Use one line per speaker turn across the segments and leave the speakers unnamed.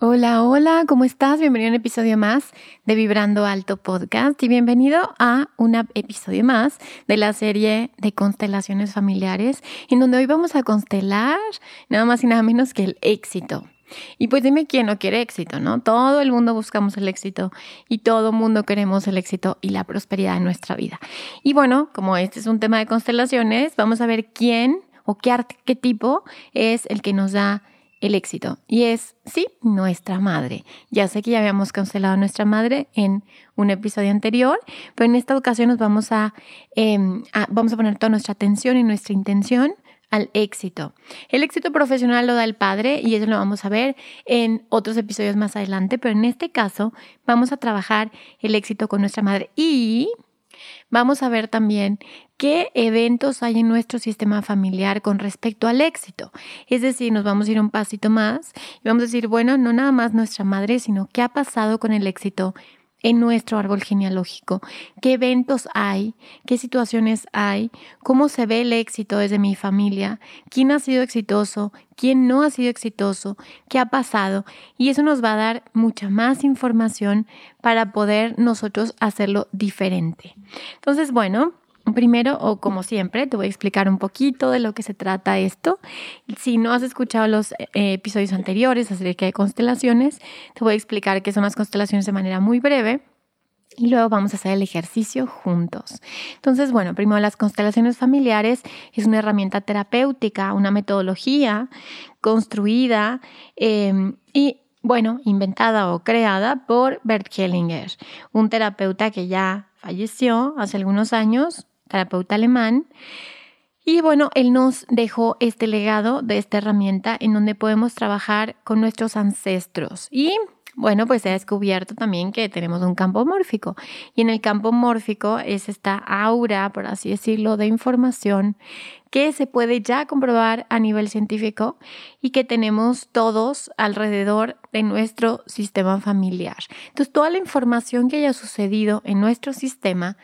Hola, hola, ¿cómo estás? Bienvenido a un episodio más de Vibrando Alto Podcast y bienvenido a un episodio más de la serie de constelaciones familiares, en donde hoy vamos a constelar nada más y nada menos que el éxito. Y pues dime quién no quiere éxito, ¿no? Todo el mundo buscamos el éxito y todo el mundo queremos el éxito y la prosperidad en nuestra vida. Y bueno, como este es un tema de constelaciones, vamos a ver quién o qué arquetipo es el que nos da el éxito. Y es, sí, nuestra madre. Ya sé que ya habíamos cancelado a nuestra madre en un episodio anterior, pero en esta ocasión nos vamos a, em, a, vamos a poner toda nuestra atención y nuestra intención al éxito. El éxito profesional lo da el padre y eso lo vamos a ver en otros episodios más adelante, pero en este caso vamos a trabajar el éxito con nuestra madre y Vamos a ver también qué eventos hay en nuestro sistema familiar con respecto al éxito. Es decir, nos vamos a ir un pasito más y vamos a decir, bueno, no nada más nuestra madre, sino qué ha pasado con el éxito en nuestro árbol genealógico, qué eventos hay, qué situaciones hay, cómo se ve el éxito desde mi familia, quién ha sido exitoso, quién no ha sido exitoso, qué ha pasado. Y eso nos va a dar mucha más información para poder nosotros hacerlo diferente. Entonces, bueno, Primero, o como siempre, te voy a explicar un poquito de lo que se trata esto. Si no has escuchado los eh, episodios anteriores acerca de constelaciones, te voy a explicar qué son las constelaciones de manera muy breve. Y luego vamos a hacer el ejercicio juntos. Entonces, bueno, primero las constelaciones familiares es una herramienta terapéutica, una metodología construida em, y bueno, inventada o creada por Bert Hellinger, un terapeuta que ya falleció hace algunos años, terapeuta alemán. Y bueno, él nos dejó este legado de esta herramienta en donde podemos trabajar con nuestros ancestros. Y bueno, pues se ha descubierto también que tenemos un campo mórfico. Y en el campo mórfico es esta aura, por así decirlo, de información que se puede ya comprobar a nivel científico y que tenemos todos alrededor de nuestro sistema familiar. Entonces, toda la información que haya sucedido en nuestro sistema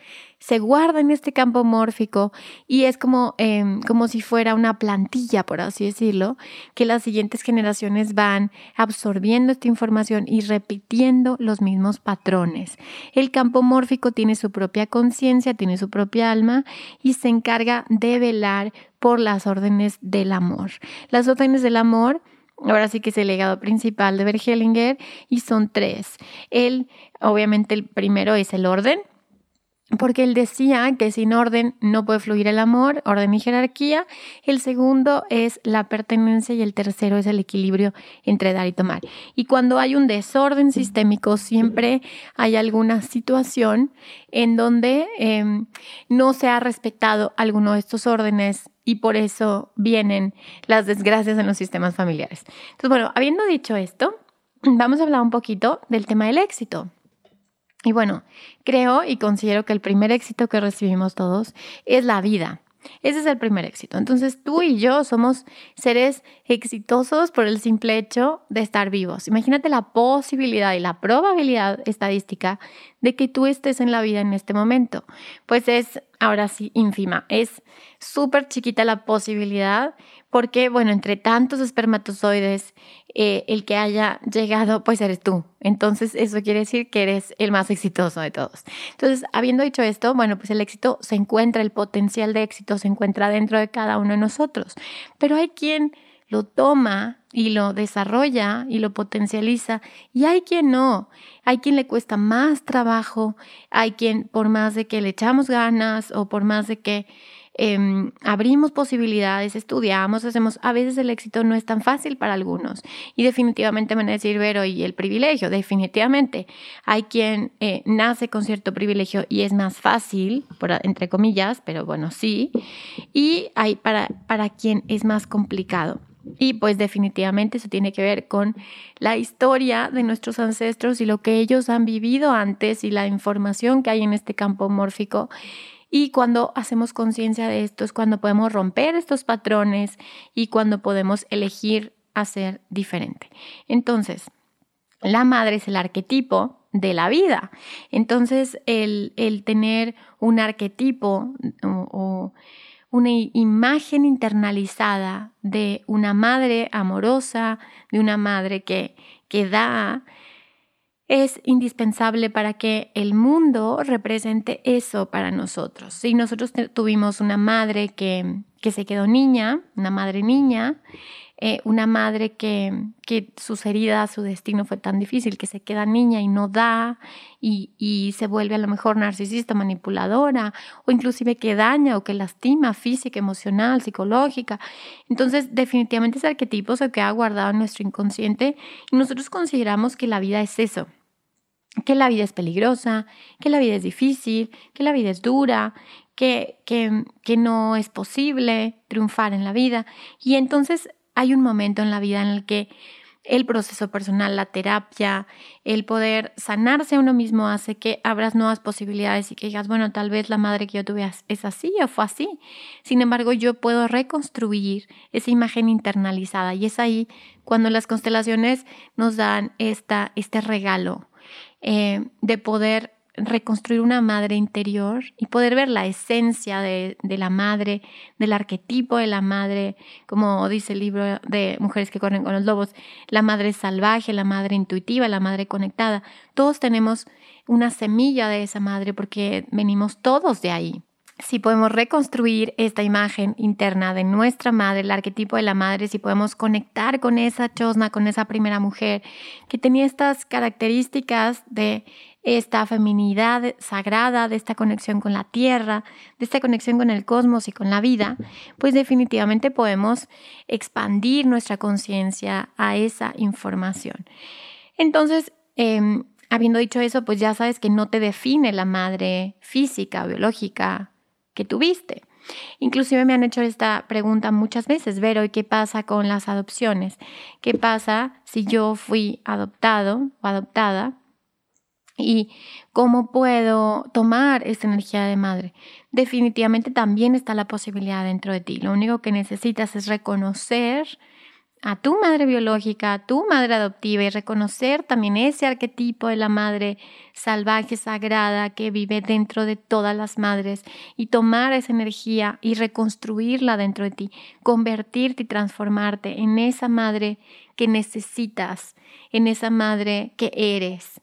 se guarda en este campo mórfico y es como, em, como si fuera una plantilla, por así decirlo, que las siguientes generaciones van absorbiendo esta información y repitiendo los mismos patrones. El campo mórfico tiene su propia conciencia, tiene su propia alma y se encarga de velar por las órdenes del amor. Las órdenes del amor Ahora sí que es el legado principal de Bergelinger y son tres. Él, obviamente, el primero es el orden, porque él decía que sin orden no puede fluir el amor, orden y jerarquía. El segundo es la pertenencia y el tercero es el equilibrio entre dar y tomar. Y cuando hay un desorden sistémico, siempre hay alguna situación en donde em, no se ha respetado alguno de estos órdenes y por eso vienen las desgracias en los sistemas familiares. Entonces, bueno, habiendo dicho esto, vamos a hablar un poquito del tema del éxito. Y bueno, creo y considero que el primer éxito que recibimos todos es la vida. Ese es el primer éxito. Entonces tú y yo somos seres exitosos por el simple hecho de estar vivos. Imagínate la posibilidad y la probabilidad estadística de que tú estés en la vida en este momento. Pues es ahora sí ínfima. Es súper chiquita la posibilidad porque, bueno, entre tantos espermatozoides, eh, el que haya llegado, pues eres tú. Entonces, eso quiere decir que eres el más exitoso de todos. Entonces, habiendo dicho esto, bueno, pues el éxito se encuentra, el potencial de éxito se encuentra dentro de cada uno de nosotros. Pero hay quien lo toma y lo desarrolla y lo potencializa y hay quien no, hay quien le cuesta más trabajo, hay quien por más de que le echamos ganas o por más de que Em, abrimos posibilidades, estudiamos, hacemos, a veces el éxito no es tan fácil para algunos. Y definitivamente me van a decir, Vero, y el privilegio, definitivamente. Hay quien eh, nace con cierto privilegio y es más fácil, entre comillas, pero bueno, sí. Y hay para, para quien es más complicado. Y pues definitivamente eso tiene que ver con la historia de nuestros ancestros y lo que ellos han vivido antes y la información que hay en este campo mórfico y cuando hacemos conciencia de esto es cuando podemos romper estos patrones y cuando podemos elegir hacer diferente. Entonces, la madre es el arquetipo de la vida. Entonces, el, tener un arquetipo o, o una imagen internalizada de una madre amorosa, de una madre que, que da, es indispensable para que el mundo represente eso para nosotros. Si nosotros tuvimos una madre que, que, se quedó niña, una madre niña, eh, una madre que, que, sus heridas, su destino fue tan difícil, que se queda niña y no da y, y se vuelve a lo mejor narcisista, manipuladora, o inclusive que daña o que lastima física, emocional, psicológica. Entonces, definitivamente ese arquetipo se queda guardado en nuestro inconsciente y nosotros consideramos que la vida es eso que la vida es peligrosa, que la vida es difícil, que la vida es dura, que, que, que no es posible triunfar en la vida. Y entonces hay un momento en la vida en el que el proceso personal, la terapia, el poder sanarse a uno mismo hace que abras nuevas posibilidades y que digas, bueno, tal vez la madre que yo tuve es así o fue así. Sin embargo, yo puedo reconstruir esa imagen internalizada y es ahí cuando las constelaciones nos dan esta, este regalo eh, de poder reconstruir una madre interior y poder ver la esencia de, de, la madre, del arquetipo de la madre, como dice el libro de Mujeres que corren con los lobos, la madre salvaje, la madre intuitiva, la madre conectada. Todos tenemos una semilla de esa madre porque venimos todos de ahí si podemos reconstruir esta imagen interna de nuestra madre, el arquetipo de la madre, si podemos conectar con esa chosna, con esa primera mujer que tenía estas características de esta feminidad sagrada, de esta conexión con la tierra, de esta conexión con el cosmos y con la vida, pues definitivamente podemos expandir nuestra conciencia a esa información. Entonces, em, habiendo dicho eso, pues ya sabes que no te define la madre física, biológica, que tuviste. Inclusive me han hecho esta pregunta muchas veces, Vero, ¿y qué pasa con las adopciones? ¿Qué pasa si yo fui adoptado o adoptada? ¿Y cómo puedo tomar esta energía de madre? Definitivamente también está la posibilidad dentro de ti. Lo único que necesitas es reconocer a tu madre biológica, a tu madre adoptiva y reconocer también ese arquetipo de la madre salvaje, sagrada, que vive dentro de todas las madres y tomar esa energía y reconstruirla dentro de ti, convertirte y transformarte en esa madre que necesitas, en esa madre que eres.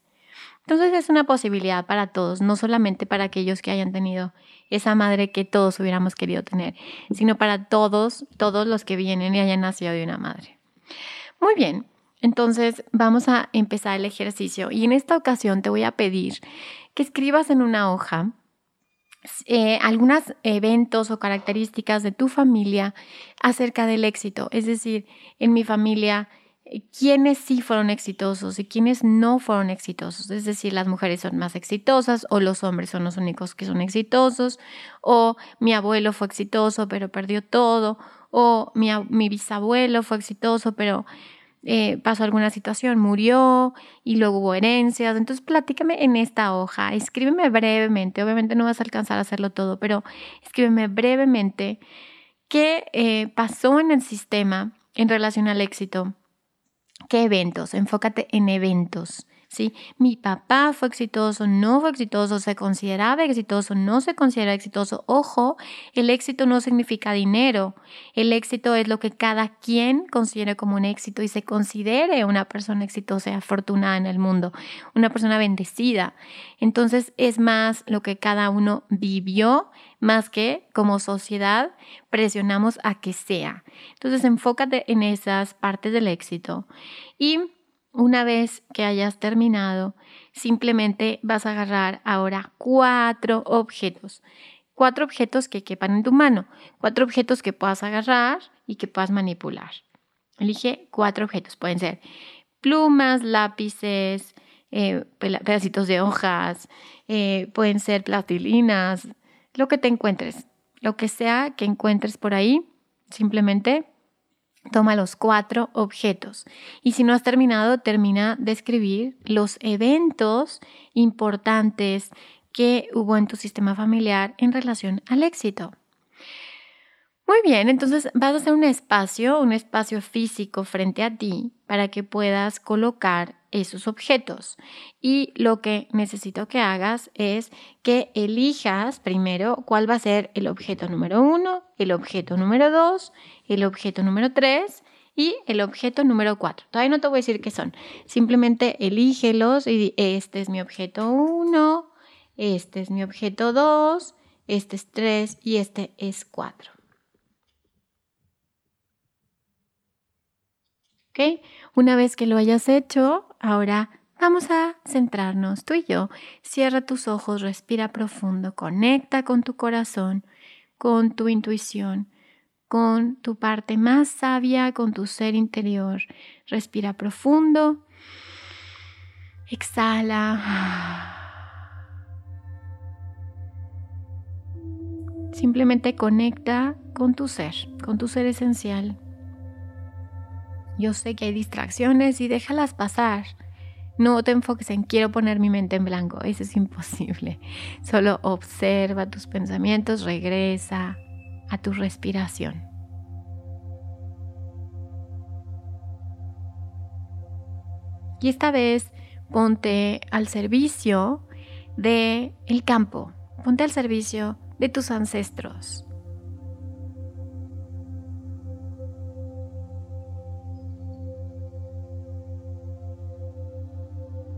Entonces es una posibilidad para todos, no solamente para aquellos que hayan tenido esa madre que todos hubiéramos querido tener, sino para todos, todos los que vienen y hayan nacido de una madre. Muy bien, entonces vamos a empezar el ejercicio y en esta ocasión te voy a pedir que escribas en una hoja eh, algunos eventos o características de tu familia acerca del éxito. Es decir, en mi familia quiénes sí fueron exitosos y quiénes no fueron exitosos. Es decir, las mujeres son más exitosas o los hombres son los únicos que son exitosos o mi abuelo fue exitoso pero perdió todo o mi, bisabuelo fue exitoso pero eh, pasó alguna situación, murió y luego hubo herencias. Entonces platícame en esta hoja, escríbeme brevemente, obviamente no vas a alcanzar a hacerlo todo, pero escríbeme brevemente qué eh, pasó en el sistema en relación al éxito ¿Qué eventos? Enfócate en eventos. ¿sí? Mi papá fue exitoso, no fue exitoso, se consideraba exitoso, no se considera exitoso. Ojo, el éxito no significa dinero. El éxito es lo que cada quien considere como un éxito y se considere una persona exitosa y afortunada en el mundo, una persona bendecida. Entonces es más lo que cada uno vivió, más que como sociedad presionamos a que sea. Entonces enfócate en esas partes del éxito y una vez que hayas terminado, simplemente vas a agarrar ahora cuatro objetos. Cuatro objetos que quepan en tu mano. Cuatro objetos que puedas agarrar y que puedas manipular. Elige cuatro objetos. Pueden ser plumas, lápices, eh, pedacitos de hojas, eh, pueden ser plastilinas, lo que te encuentres. Lo que sea que encuentres por ahí, simplemente Toma los cuatro objetos y si no has terminado, termina de escribir los eventos importantes que hubo en tu sistema familiar en relación al éxito. Muy bien, entonces vas a hacer un espacio, un espacio físico frente a ti para que puedas colocar esos objetos. Y lo que necesito que hagas es que elijas primero cuál va a ser el objeto número uno, el objeto número dos, el objeto número tres y el objeto número cuatro. Todavía no te voy a decir qué son. Simplemente elígelos y este es mi objeto uno, este es mi objeto dos, este es tres y este es Una vez que lo hayas hecho, ahora vamos a centrarnos tú y yo. Cierra tus ojos, respira profundo, conecta con tu corazón, con tu intuición, con tu parte más sabia, con tu ser interior. Respira profundo. Exhala. Simplemente conecta con tu ser, con tu ser esencial. Yo sé que hay distracciones y déjalas pasar. No te enfoques en quiero poner mi mente en blanco, eso es imposible. Solo observa tus pensamientos, regresa a tu respiración. Y esta vez ponte al servicio de el campo, ponte al servicio de tus ancestros.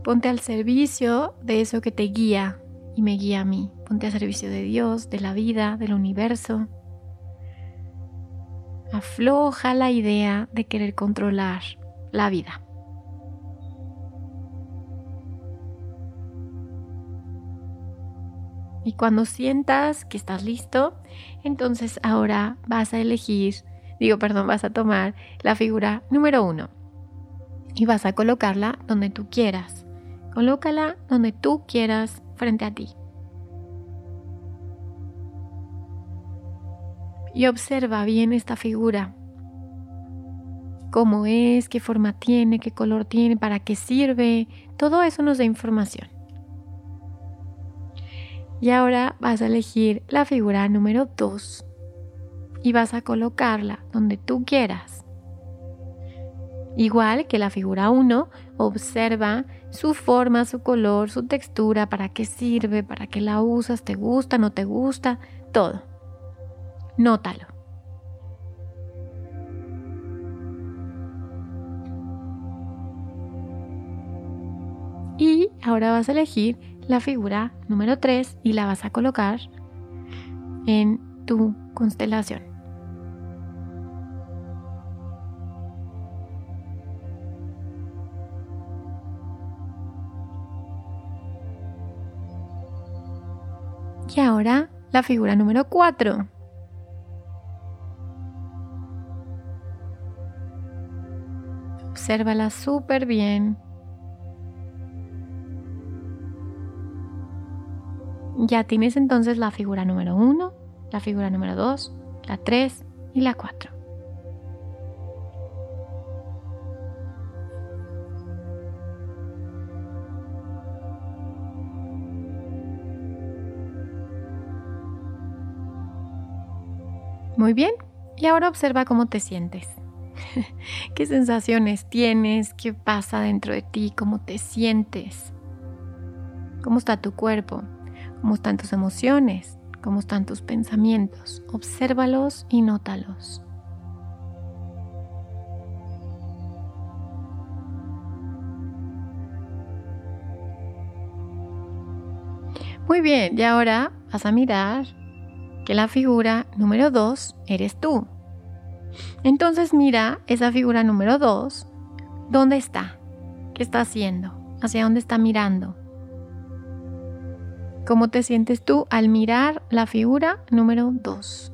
Ponte al servicio de eso que te guía y me guía a mí. Ponte al servicio de Dios, de la vida, del universo. Afloja la idea de querer controlar la vida. Y cuando sientas que estás listo, entonces ahora vas a elegir, digo, perdón, vas a tomar la figura número uno y vas a colocarla donde tú quieras. Colócala donde tú quieras frente a ti. Y observa bien esta figura. Cómo es, qué forma tiene, qué color tiene, para qué sirve. Todo eso nos da información. Y ahora vas a elegir la figura número 2 y vas a colocarla donde tú quieras. Igual que la figura 1, observa su forma, su color, su textura, para qué sirve, para qué la usas, te gusta, no te gusta, todo. Nótalo. Y ahora vas a elegir la figura número 3 y la vas a colocar en tu constelación. Ahora la figura número 4. Obsérvala súper bien. Ya tienes entonces la figura número 1, la figura número 2, la 3 y la 4. Muy bien, y ahora observa cómo te sientes. ¿Qué sensaciones tienes? ¿Qué pasa dentro de ti? ¿Cómo te sientes? ¿Cómo está tu cuerpo? ¿Cómo están tus emociones? ¿Cómo están tus pensamientos? Obsérvalos y nótalos. Muy bien, y ahora vas a mirar que la figura número 2 eres tú. Entonces mira esa figura número 2. ¿Dónde está? ¿Qué está haciendo? ¿Hacia dónde está mirando? ¿Cómo te sientes tú al mirar la figura número 2?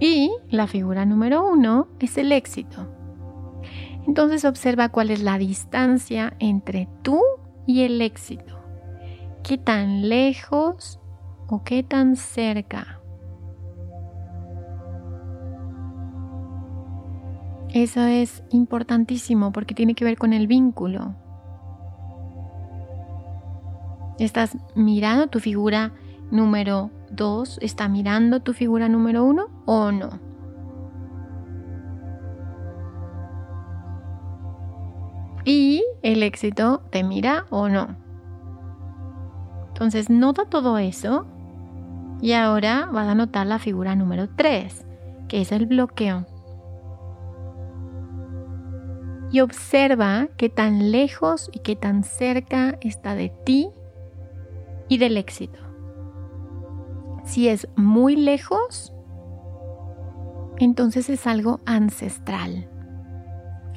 Y la figura número 1 es el éxito. Entonces observa cuál es la distancia entre tú y el éxito. ¿Qué tan lejos o qué tan cerca? Eso es importantísimo porque tiene que ver con el vínculo. Estás mirando tu figura número 2, está mirando tu figura número 1 o no. Y el éxito te mira o no. Entonces nota todo eso y ahora vas a notar la figura número 3, que es el bloqueo. Y observa qué tan lejos y qué tan cerca está de ti y del éxito. Si es muy lejos, entonces es algo ancestral.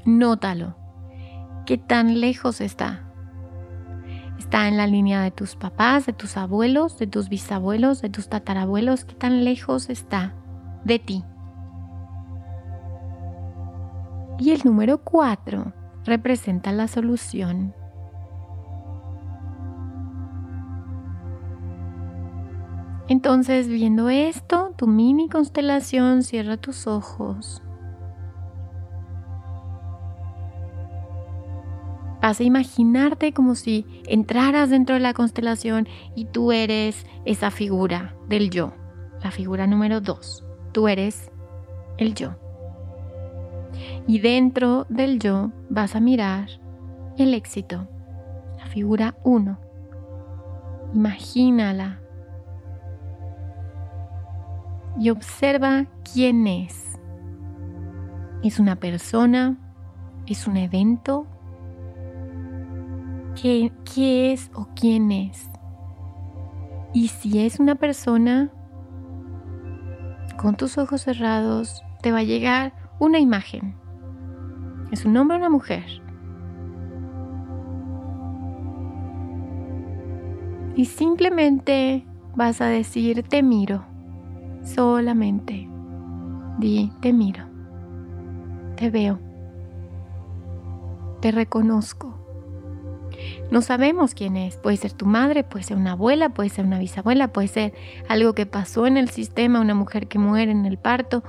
Nótalo. ¿Qué tan lejos está? ¿Está en la línea de tus papás, de tus abuelos, de tus bisabuelos, de tus tatarabuelos? ¿Qué tan lejos está de ti? Y el número 4 representa la solución. Entonces, viendo esto, tu mini constelación, cierra tus ojos. A imaginarte como si entraras dentro de la constelación y tú eres esa figura del yo, la figura número 2. Tú eres el yo. Y dentro del yo vas a mirar el éxito, la figura 1. Imagínala. Y observa quién es. ¿Es una persona? ¿Es un evento? Qué, es o quién es. Y si es una persona, con tus ojos cerrados te va a llegar una imagen. ¿Es un hombre o una mujer? Y simplemente vas a decir, te miro. Solamente. Di, te miro. Te veo. Te reconozco. No sabemos quién es. Puede ser tu madre, puede ser una abuela, puede ser una bisabuela, puede ser algo que pasó en el sistema, una mujer que muere en el parto,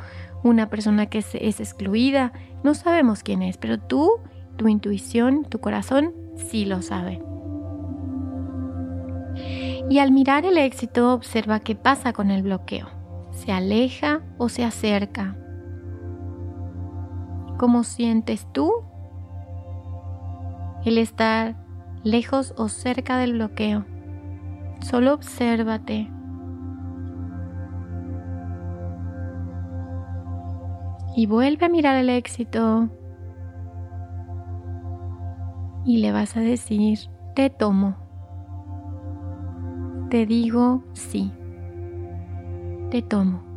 una persona que es, excluida. No sabemos quién es, pero tú, tu intuición, tu corazón, sí lo sabe. Y al mirar el éxito, observa qué pasa con el bloqueo. ¿Se aleja o se acerca? ¿Cómo sientes tú el estar lejos o cerca del bloqueo. Solo obsérvate. Y vuelve a mirar el éxito. Y le vas a decir, te tomo. Te digo sí. Te tomo.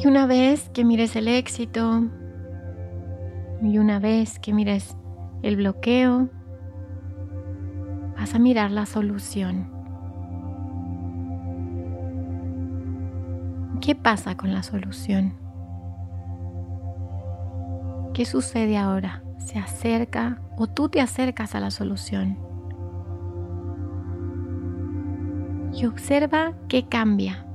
Y una vez que mires el éxito, y una vez que mires el bloqueo, vas a mirar la solución. ¿Qué pasa con la solución? ¿Qué sucede ahora? ¿Se acerca o tú te acercas a la solución? Y observa qué cambia.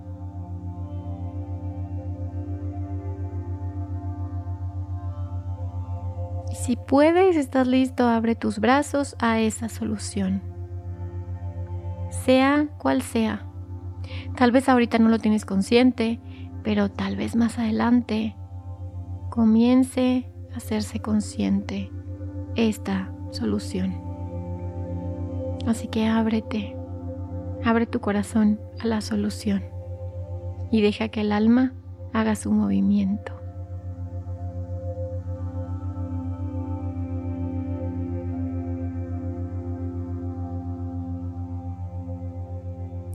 Si puedes, estás listo, abre tus brazos a esa solución. Sea cual sea. Tal vez ahorita no lo tienes consciente, pero tal vez más adelante comience a hacerse consciente esta solución. Así que ábrete, abre tu corazón a la solución y deja que el alma haga su movimiento.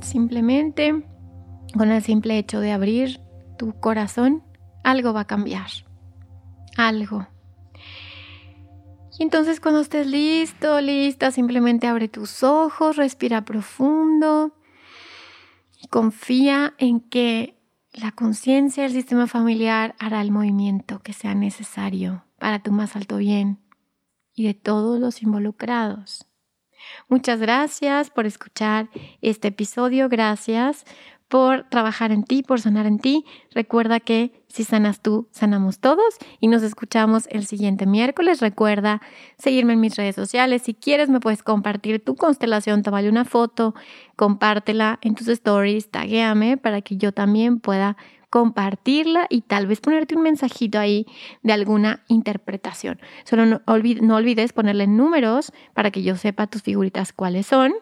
Simplemente, con el simple hecho de abrir tu corazón, algo va a cambiar. Algo. Y entonces cuando estés listo, lista, simplemente abre tus ojos, respira profundo y confía en que la conciencia del sistema familiar hará el movimiento que sea necesario para tu más alto bien y de todos los involucrados. Muchas gracias por escuchar este episodio, gracias por trabajar en ti, por sanar en ti. Recuerda que si sanas tú, sanamos todos y nos escuchamos el siguiente miércoles. Recuerda seguirme en mis redes sociales. Si quieres, me puedes compartir tu constelación, te vale una foto, compártela en tus stories, taguéame para que yo también pueda compartirla y tal vez ponerte un mensajito ahí de alguna interpretación. Solo no, olvides ponerle números para que yo sepa tus figuritas cuáles son.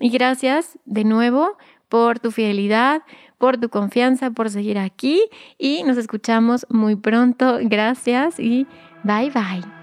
Y gracias de nuevo por tu fidelidad, por tu confianza, por seguir aquí y nos escuchamos muy pronto. Gracias y bye bye.